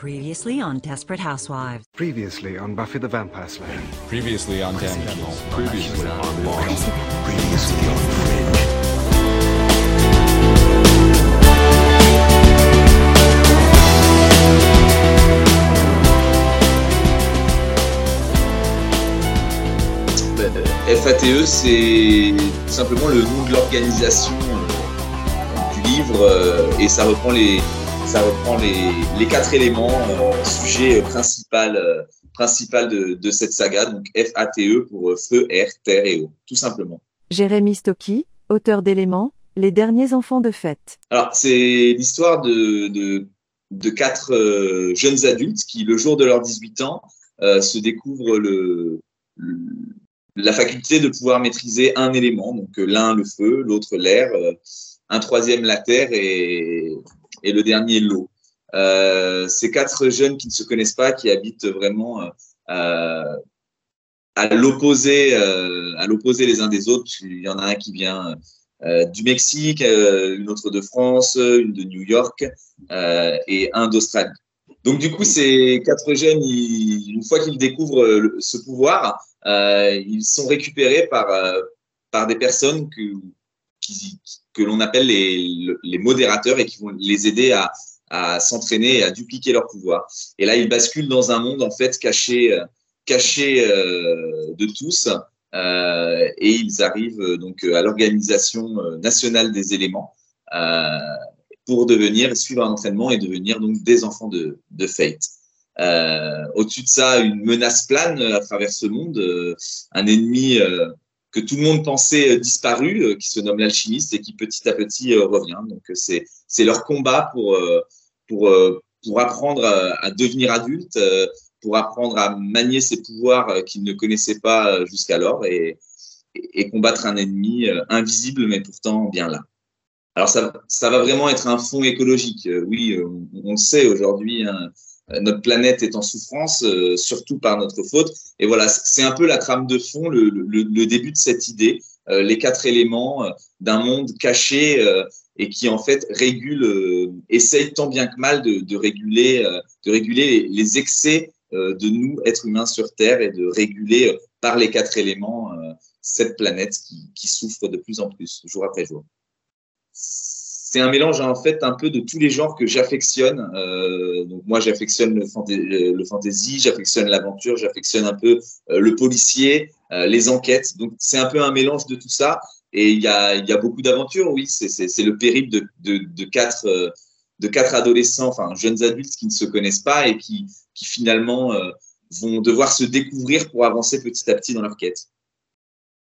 Previously on Desperate Housewives. Previously on Buffy the Vampire Slayer. Previously on Damages. Previously on Law. Previously on Fringe. FATE, E, c'est tout simplement le nom de l'organisation euh, du livre euh, et ça reprend les, ça reprend les, les quatre éléments, euh, sujet principal, euh, principal de, de cette saga, donc FATE pour euh, feu, air, terre et eau, tout simplement. Jérémy Stocky, auteur d'éléments, Les derniers enfants de fête. Alors, c'est l'histoire de, de, de quatre euh, jeunes adultes qui, le jour de leurs 18 ans, euh, se découvrent le, le- la faculté de pouvoir maîtriser un élément, donc euh, l'un le feu, l'autre l'air, euh, un troisième la terre et, et le dernier l'eau. Euh, ces quatre jeunes qui ne se connaissent pas, qui habitent vraiment euh, à l'opposé, euh, à l'opposé les uns des autres. Il y en a un qui vient du Mexique, une autre de France, une de New York et un d'Australie. Donc du coup, ces quatre jeunes, une fois qu'ils découvrent ce pouvoir, ils sont récupérés par par des personnes que que l'on appelle les, modérateurs et qui vont les aider à s'entraîner et à dupliquer leur pouvoir. Et là, ils basculent dans un monde en fait caché euh, euh, de tous euh, et ils arrivent donc à l'organisation nationale des éléments pour devenir suivre un entraînement et devenir donc des enfants de, de Fate. Au-dessus de ça, une menace plane à travers ce monde, un ennemi que tout le monde pensait euh, disparu, euh, qui se nomme l'alchimiste et qui petit à petit euh, revient. Donc c'est c'est leur combat pour pour pour apprendre à, devenir adulte, pour apprendre à manier ses pouvoirs qu'ils ne connaissaient pas jusqu'alors et, combattre un ennemi invisible mais pourtant bien là. Alors ça, ça va vraiment être un fond écologique. Oui, on, le sait aujourd'hui, hein, notre planète est en souffrance, euh, surtout par notre faute. Et voilà, c'est un peu la trame de fond, le, début de cette idée, euh, les quatre éléments euh, d'un monde caché euh, et qui en fait régule, euh, essaye tant bien que mal de, réguler, euh, de réguler les excès euh, de nous, êtres humains sur Terre, et de réguler euh, par les quatre éléments euh, cette planète qui, qui souffre de plus en plus, jour après jour c'est un mélange en fait un peu de tous les genres que j'affectionne. Euh, donc moi j'affectionne euh, le fantasy, j'affectionne l'aventure, j'affectionne un peu euh, le policier, les enquêtes. Donc c'est un peu un mélange de tout ça. Et il y a, y a beaucoup d'aventures, oui. C'est, le périple de, de, quatre de quatre adolescents, enfin jeunes adultes qui ne se connaissent pas et qui, qui finalement vont devoir se découvrir pour avancer petit à petit dans leur quête.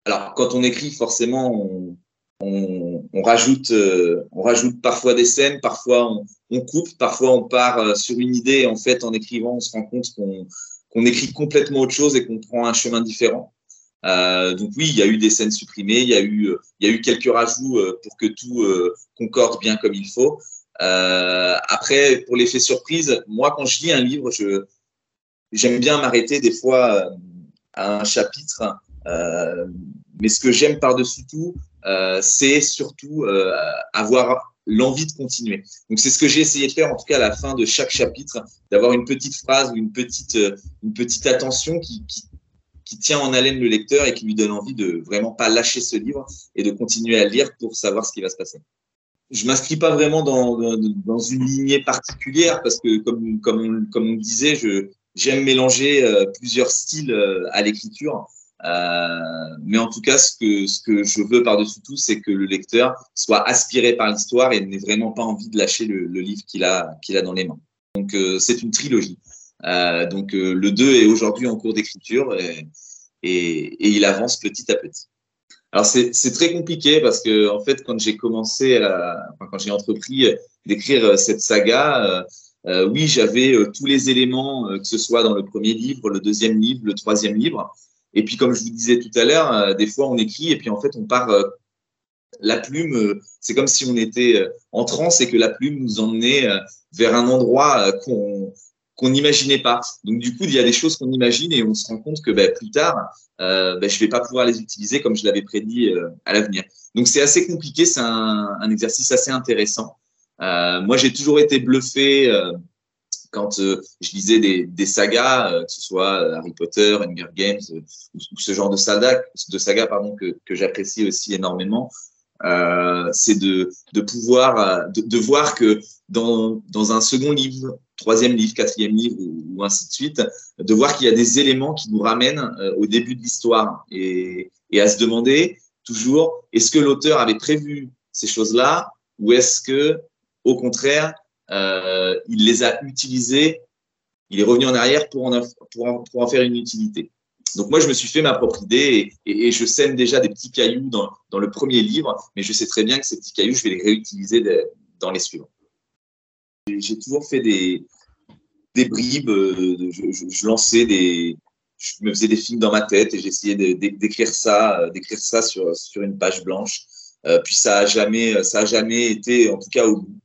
Alors quand on écrit, forcément, on, on, rajoute, euh, on rajoute parfois des scènes, parfois on, coupe, parfois on part euh, sur une idée. Et en fait, en écrivant, on se rend compte qu'on écrit complètement autre chose et qu'on prend un chemin différent. Euh, donc oui, il y a eu des scènes supprimées, il y a eu, il y a eu quelques rajouts pour que tout concorde bien comme il faut. Après, pour l'effet surprise, moi, quand je lis un livre, j'aime bien m'arrêter des fois à un chapitre. Euh, mais ce que j'aime par-dessus tout, euh, c'est surtout euh, avoir l'envie de continuer. Donc c'est ce que j'ai essayé de faire en tout cas à la fin de chaque chapitre, d'avoir une petite phrase ou une petite une petite attention qui, qui tient en haleine le lecteur et qui lui donne envie de vraiment pas lâcher ce livre et de continuer à lire pour savoir ce qui va se passer. Je m'inscris pas vraiment dans, dans, une lignée particulière parce que comme comme on, comme on disait, j'aime mélanger plusieurs styles à l'écriture. Euh, mais en tout cas, ce que, je veux par-dessus tout, c'est que le lecteur soit aspiré par l'histoire et n'ait vraiment pas envie de lâcher le, livre qu'il a, dans les mains. Donc, euh, c'est une trilogie. Euh, donc, le 2 est aujourd'hui en cours d'écriture et, il avance petit à petit. Alors, c'est, très compliqué parce que, en fait, quand j'ai commencé, quand j'ai entrepris d'écrire cette saga, oui, j'avais tous les éléments, que ce soit dans le premier livre, le deuxième livre, le troisième livre. Et puis, comme je vous disais tout à l'heure, euh, des fois, on écrit et puis en fait, on part. euh, la plume, euh, c'est comme si on était en transe et que la plume nous emmenait vers un endroit qu'on qu'on n'imaginait pas. Donc, du coup, il y a des choses qu'on imagine et on se rend compte que ben, plus tard, ben, je vais pas pouvoir les utiliser comme je l'avais prédit à l'avenir. Donc, c'est assez compliqué. C'est un, exercice assez intéressant. Moi, j'ai toujours été bluffé quand euh, je lisais des, sagas, euh, que ce soit Harry Potter, Hunger Games, ou, ce genre de saga, pardon, que, j'apprécie aussi énormément, c'est de, pouvoir, de, voir que dans, un second livre, troisième livre, quatrième livre, ou, ou ainsi de suite, de voir qu'il y a des éléments qui nous ramènent au début de l'histoire. Et, et à se demander toujours, est-ce que l'auteur avait prévu ces choses-là ou est-ce que, au contraire, euh, il les a utilisées, il est revenu en arrière pour en, faire une utilité. Donc moi, je me suis fait ma propre idée et, je sème déjà des petits cailloux dans, le premier livre, mais je sais très bien que ces petits cailloux, je vais les réutiliser dans les suivants. J'ai toujours fait des, bribes, euh, je, lançais des, je me faisais des films dans ma tête et j'essayais d'écrire ça, euh, d'écrire ça sur, une page blanche. Puis ça a jamais, ça a jamais été, en tout cas au bout.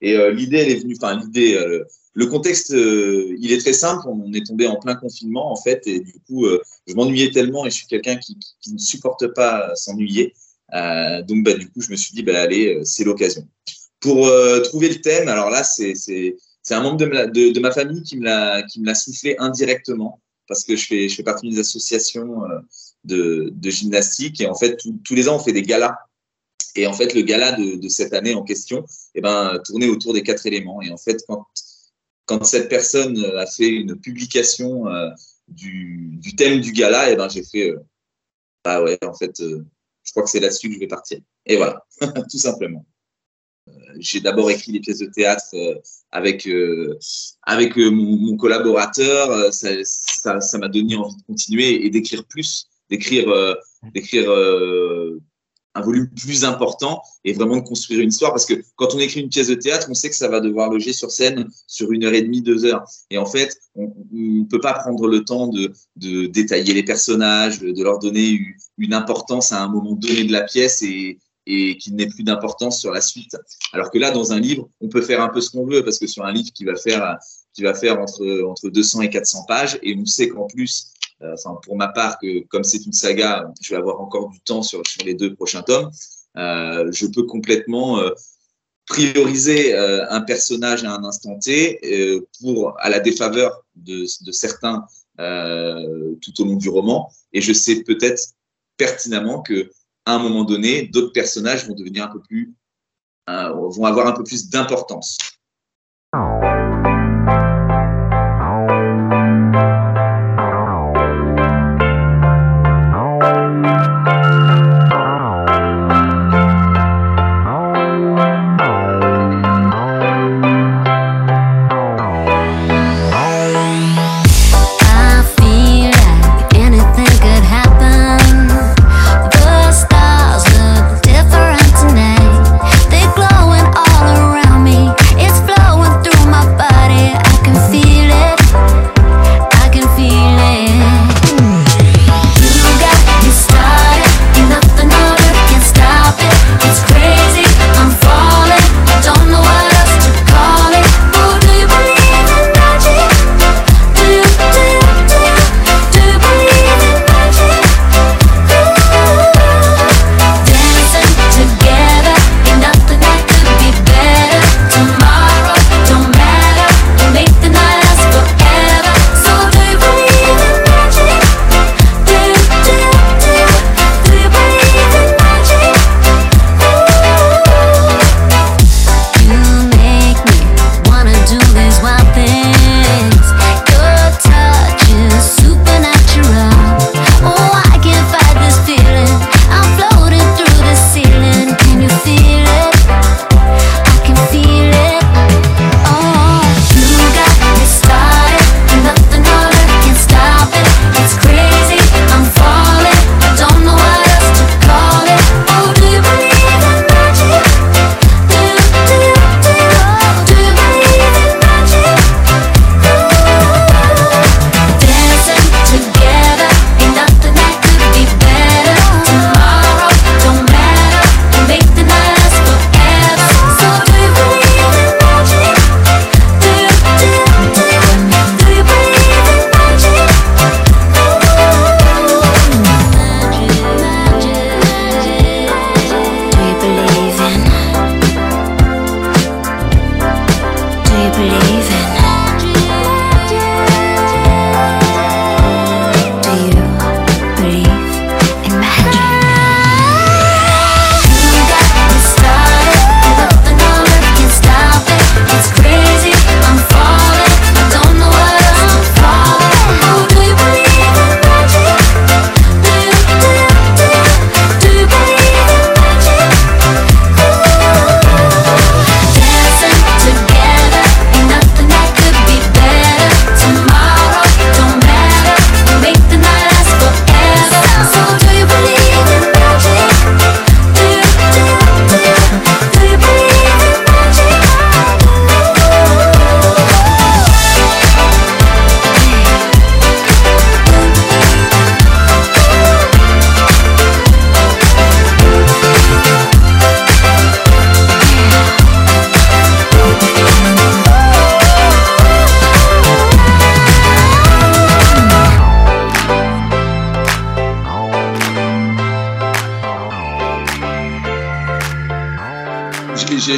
Et euh, l'idée, elle est venue, enfin l'idée, euh, le contexte, euh, il est très simple. On est tombé en plein confinement en fait, et du coup, je m'ennuyais tellement et je suis quelqu'un qui, ne supporte pas s'ennuyer. donc bah, du coup, je me suis dit, bah, allez, c'est l'occasion. Pour trouver le thème, alors là, c'est un membre de ma, de, de ma famille qui me l'a qui me l'a soufflé indirectement parce que je fais je fais partie d'une association de, de gymnastique et en fait tous les ans on fait des galas et en fait, le gala de, cette année en question eh ben, tournait autour des quatre éléments. Et en fait, quand, cette personne a fait une publication euh, du, thème du gala, eh ben, j'ai fait euh, bah ouais, en fait, euh, je crois que c'est là-dessus que je vais partir. Et voilà, tout simplement. Euh, j'ai d'abord écrit des pièces de théâtre euh, avec, avec mon, collaborateur. Ça m'a ça, m'a donné envie de continuer et d'écrire plus, d'écrire d'écrire un volume plus important et vraiment de construire une histoire parce que quand on écrit une pièce de théâtre, on sait que ça va devoir loger sur scène sur une heure et demie, deux heures. Et en fait, on ne peut pas prendre le temps de, détailler les personnages, de, leur donner une importance à un moment donné de la pièce et, et qu'il n'ait plus d'importance sur la suite. Alors que là, dans un livre, on peut faire un peu ce qu'on veut parce que sur un livre qui va faire, qui va faire entre, entre 200 et 400 pages et on sait qu'en plus, enfin pour ma part, que comme c'est une saga, je vais avoir encore du temps sur, les deux prochains tomes. Euh, je peux complètement euh, prioriser un personnage à un instant T pour à la défaveur de, de certains tout au long du roman. Et je sais peut-être pertinemment que à un moment donné, d'autres personnages vont devenir un peu plus, vont avoir un peu plus d'importance.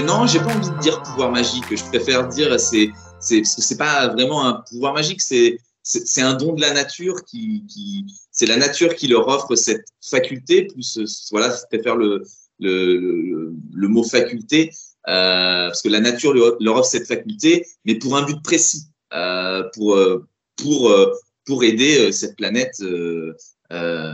Non, j'ai pas envie de dire pouvoir magique. Je préfère dire c'est c'est c'est pas vraiment un pouvoir magique, c'est c'est un don de la nature qui, c'est la nature qui leur offre cette faculté. Plus voilà, je préfère le le, le, mot faculté euh, parce que la nature leur offre cette faculté, mais pour un but précis, euh, pour pour pour aider cette planète à,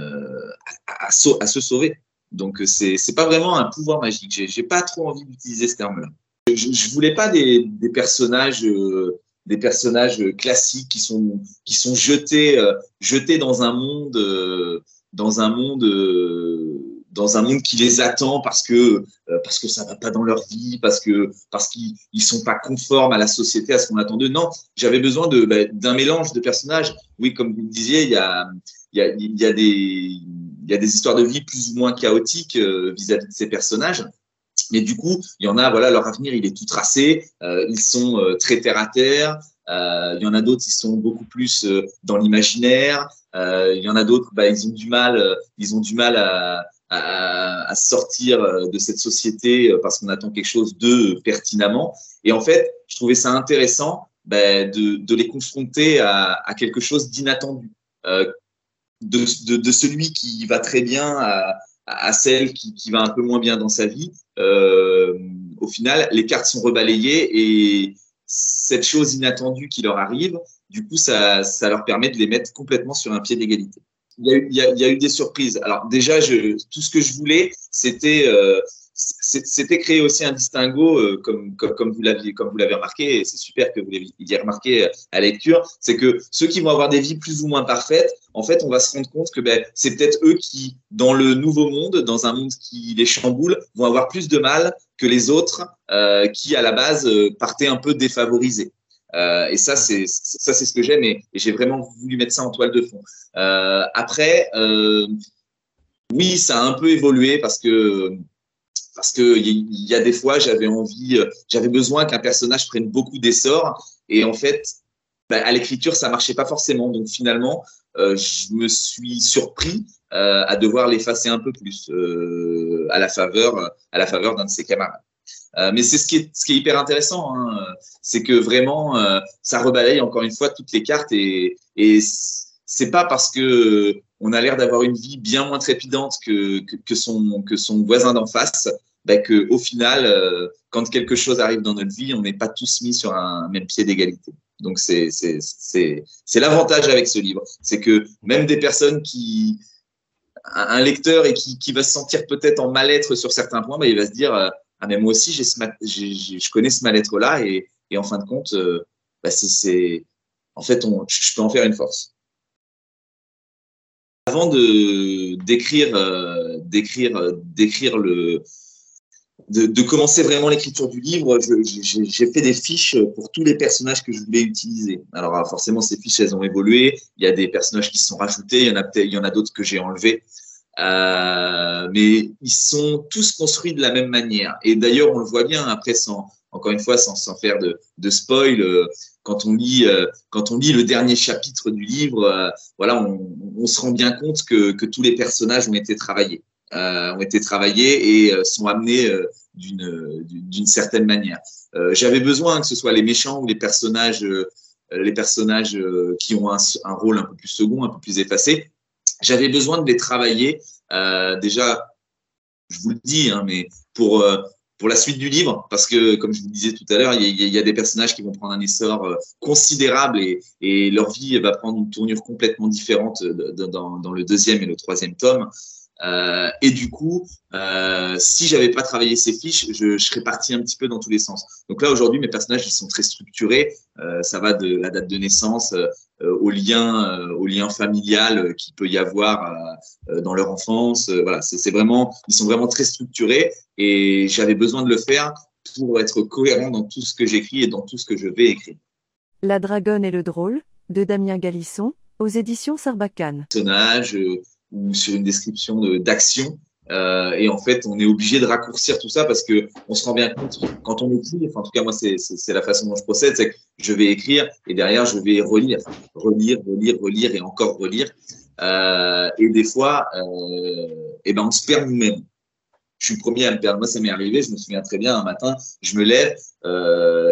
à, se sauver. Donc c'est c'est pas vraiment un pouvoir magique. J'ai j'ai pas trop envie d'utiliser ce terme-là. Je, je voulais pas des, des personnages euh, personnages classiques qui sont qui sont jetés euh, jetés dans un monde euh, dans un monde dans un monde qui les attend parce que parce que ça va pas dans leur vie parce que parce qu'ils ils sont pas conformes à la société à ce qu'on attend d'eux non j'avais besoin de bah, d'un mélange de personnages oui comme vous le disiez il y a il y a il y a des il y a des histoires de vie plus ou moins chaotiques euh, vis-à-vis de ces personnages. Mais du coup, il y en a, voilà, leur avenir, il est tout tracé. Euh, ils sont euh, très terre à terre. il y en a d'autres, ils sont beaucoup plus dans l'imaginaire. il y en a d'autres, bah, ils ont du mal, ils ont du mal à, sortir de cette société parce qu'on attend quelque chose d'eux pertinemment. Et en fait, je trouvais ça intéressant bah, de, les confronter à, quelque chose d'inattendu. De, celui qui va très bien à, celle qui, va un peu moins bien dans sa vie, euh, au final, les cartes sont rebalayées et cette chose inattendue qui leur arrive, du coup, ça, ça leur permet de les mettre complètement sur un pied d'égalité. Il, il, il y, a, eu des surprises. Alors déjà, je, tout ce que je voulais, c'était euh, c'était créer aussi un distinguo, euh, comme, vous l'aviez comme vous l'avez remarqué, et c'est super que vous l'ayez remarqué à la lecture, c'est que ceux qui vont avoir des vies plus ou moins parfaites, en fait, on va se rendre compte que ben, c'est peut-être eux qui, dans le nouveau monde, dans un monde qui les chamboule, vont avoir plus de mal que les autres euh, qui, à la base, euh, partaient un peu défavorisés. Euh, et ça, c'est ça, c'est ce que j'aime, et, j'ai vraiment voulu mettre ça en toile de fond. Euh, après, euh, oui, ça a un peu évolué parce que parce que il y, a des fois j'avais envie, euh, j'avais besoin qu'un personnage prenne beaucoup d'essor. Et en fait bah, à l'écriture ça marchait pas forcément. Donc finalement euh, je me suis surpris euh, à devoir l'effacer un peu plus à la faveur à la faveur d'un de ses camarades. Mais c'est ce qui est hyper intéressant, hein, c'est que vraiment ça rebalaye encore une fois toutes les cartes. Et et c'est pas parce que on a l'air d'avoir une vie bien moins trépidante que, que, son, que son voisin d'en face, bah au final, euh, quand quelque chose arrive dans notre vie, on n'est pas tous mis sur un même pied d'égalité. Donc c'est l'avantage avec ce livre, c'est que même des personnes qui un lecteur et qui, qui va se sentir peut-être en mal-être sur certains points, bah, il va se dire euh, ah mais moi aussi j'ai je connais ce mal-être là et, et en fin de compte euh, bah, c'est en fait on, je peux en faire une force avant de d'écrire euh, d'écrire euh, d'écrire le de, commencer vraiment l'écriture du livre, j'ai fait des fiches pour tous les personnages que je voulais utiliser. Alors ah, forcément, ces fiches, elles ont évolué. Il y a des personnages qui se sont rajoutés, il y en a il y en a d'autres que j'ai enlevés. Euh, mais ils sont tous construits de la même manière. Et d'ailleurs, on le voit bien après, sans, encore une fois, sans, sans faire de, de spoil, euh, quand on lit euh, quand on lit le dernier chapitre du livre, euh, voilà, on, se rend bien compte que, que tous les personnages ont été travaillés, ont été travaillés et sont amenés d'une certaine manière. J'avais besoin que ce soit les méchants ou les personnages les personnages qui ont un, un, rôle un peu plus second, un peu plus effacé. J'avais besoin de les travailler déjà. Je vous le dis, hein, mais pour pour la suite du livre, parce que, comme je vous disais tout à l'heure, il y, a des personnages qui vont prendre un essor euh, considérable et, leur vie va prendre une tournure complètement différente dans, dans le deuxième et le troisième tome. Euh, et du coup, euh, si j'avais pas travaillé ces fiches, je, je, serais parti un petit peu dans tous les sens. Donc là, aujourd'hui, mes personnages, ils sont très structurés. Euh, ça va de la date de naissance euh, au lien, au lien familial qu'il peut y avoir dans leur enfance. voilà, c'est vraiment, ils sont vraiment très structurés. Et j'avais besoin de le faire pour être cohérent dans tout ce que j'écris et dans tout ce que je vais écrire. La Dragonne et le drôle de Damien Galisson aux éditions Sarbacane. Personnage sur une description d'action. Euh, et en fait, on est obligé de raccourcir tout ça parce que on se rend bien compte quand on écrit. Enfin, en tout cas, moi, c'est la façon dont je procède, c'est que je vais écrire et derrière, je vais relire, relire, relire, relire et encore relire. Euh, et des fois, euh, et ben, on se perd nous-mêmes. je suis le premier à me perdre. Moi, ça m'est arrivé, je me souviens très bien, un matin, je me lève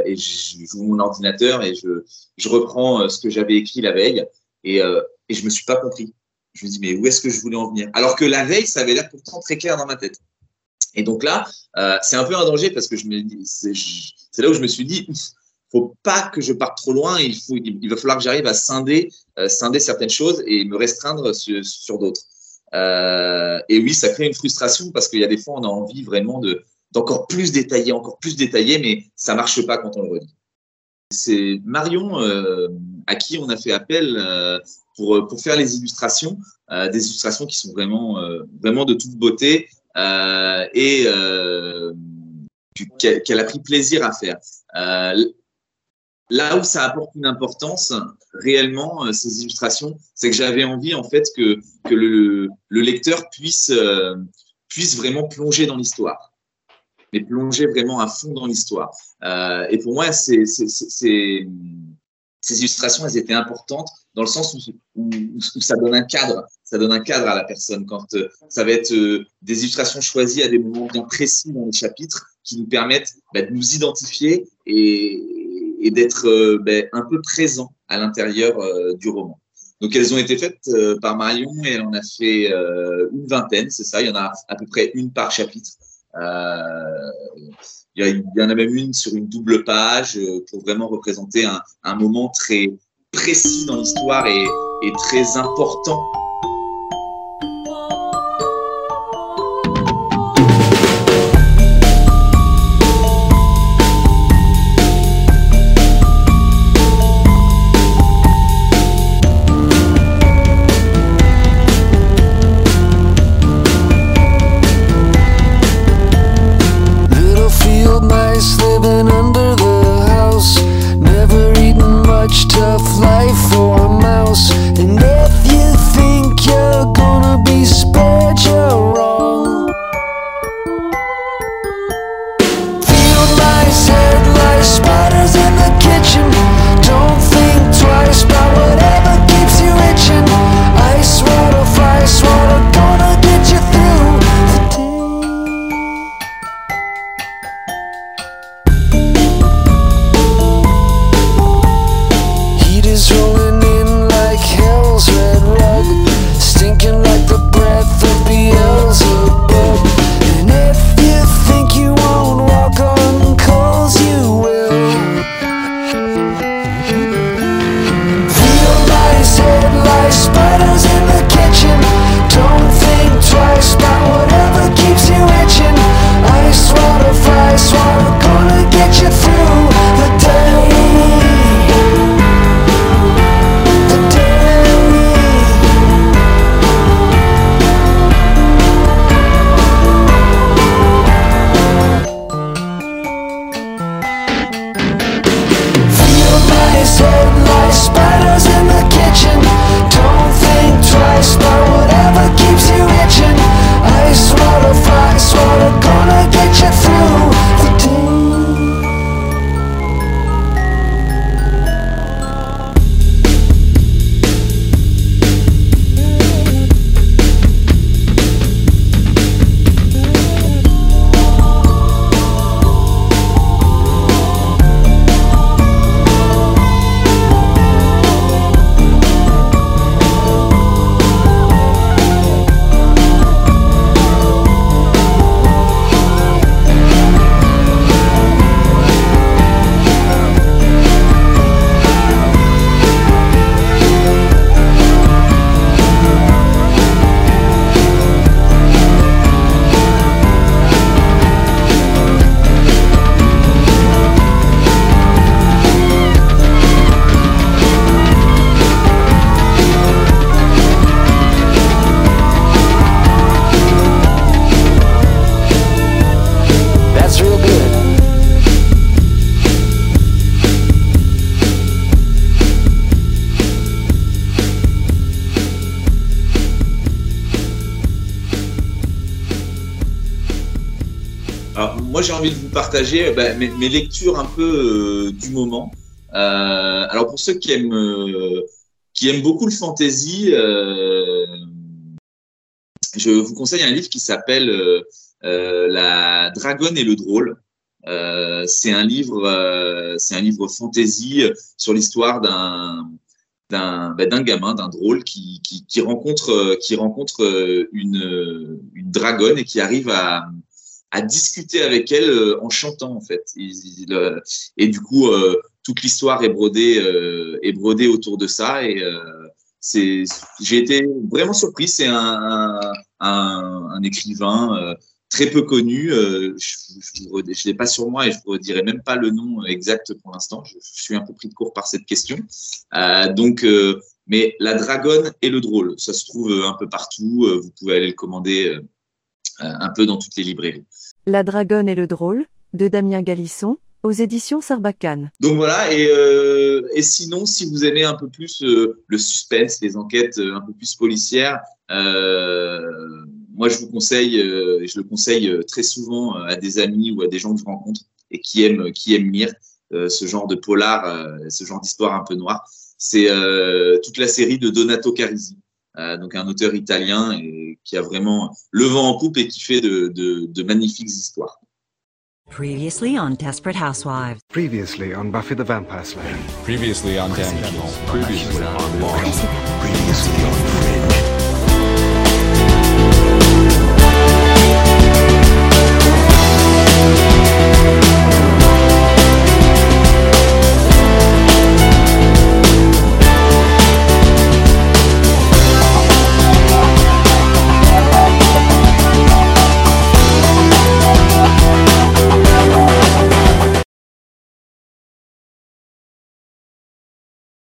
et j'ouvre mon ordinateur et je, je reprends ce que j'avais écrit la veille et, et je me suis pas compris. Je me dis, mais où est-ce que je voulais en venir? Alors que la veille, ça avait l'air pourtant très clair dans ma tête. Et donc là, euh, c'est un peu un danger parce que je me dis, c'est là où je me suis dit, faut pas que je parte trop loin. Il faut, il va falloir que j'arrive à scinder, euh, scinder certaines choses et me restreindre sur, sur d'autres. Euh, et oui, ça crée une frustration parce qu'il y a des fois, on a envie vraiment de d'encore plus détailler, encore plus détailler, mais ça marche pas quand on le redit. C'est Marion euh, à qui on a fait appel euh, pour, pour faire les illustrations, euh, des illustrations qui sont vraiment, euh, vraiment de toute beauté euh, et qu'elle a pris plaisir à faire. là où ça apporte une importance réellement ces illustrations, c'est que j'avais envie en fait que, que le, le lecteur puisse, puisse vraiment plonger dans l'histoire mais plonger vraiment à fond dans l'histoire. Euh, et pour moi, ces illustrations, elles étaient importantes dans le sens où, ça donne un cadre, ça donne un cadre à la personne. Quand euh, ça va être euh, des illustrations choisies à des moments bien précis dans les chapitres qui nous permettent bah, de nous identifier et, d'être bah, un peu présent à l'intérieur du roman. Donc elles ont été faites par Marion et elle en a fait une vingtaine, c'est ça. Il y en a à peu près une par chapitre. Euh, il y, en a même une sur une double page euh, pour vraiment représenter un, moment très précis dans l'histoire et très important Gonna get you through. Moi, j'ai envie de vous partager bah, mes, lectures un peu euh, du moment. Euh, alors, pour ceux qui aiment, euh, qui aiment beaucoup le fantasy, euh, je vous conseille un livre qui s'appelle euh, La Dragonne et le drôle. Euh, c'est un livre, euh, c'est un livre fantasy sur l'histoire d'un d'un bah, d'un gamin, d'un drôle qui, qui, qui rencontre qui rencontre une une dragonne et qui arrive à à discuter avec elle en chantant en fait. et du coup, toute l'histoire est brodée est brodée autour de ça et c'est j'ai été vraiment surpris. C'est un, un, écrivain euh, très peu connu. Euh, je ne l'ai pas sur moi et je ne dirais même pas le nom exact pour l'instant. Je, suis un peu pris de court par cette question. Euh, donc, euh, mais la dragonne et le drôle, ça se trouve un peu partout. vous pouvez aller le commander un peu dans toutes les librairies. La dragonne et le drôle de Damien Galisson aux éditions Sarbacane. Donc voilà, et, euh, et sinon, si vous aimez un peu plus euh, le suspense, les enquêtes euh, un peu plus policières, moi je vous conseille, euh, je le conseille très souvent à des amis ou à des gens que je rencontre et qui aiment, qui aiment lire ce genre de polar, ce genre d'histoire un peu noire. C'est toute la série de Donato Carisi, donc un auteur italien et qui a vraiment le vent en poupe et qui fait de, de, de magnifiques histoires. Previously on Desperate Housewives. Previously on Buffy the Vampire Slayer. Previously on Damage. Previously on Lost. Previously on.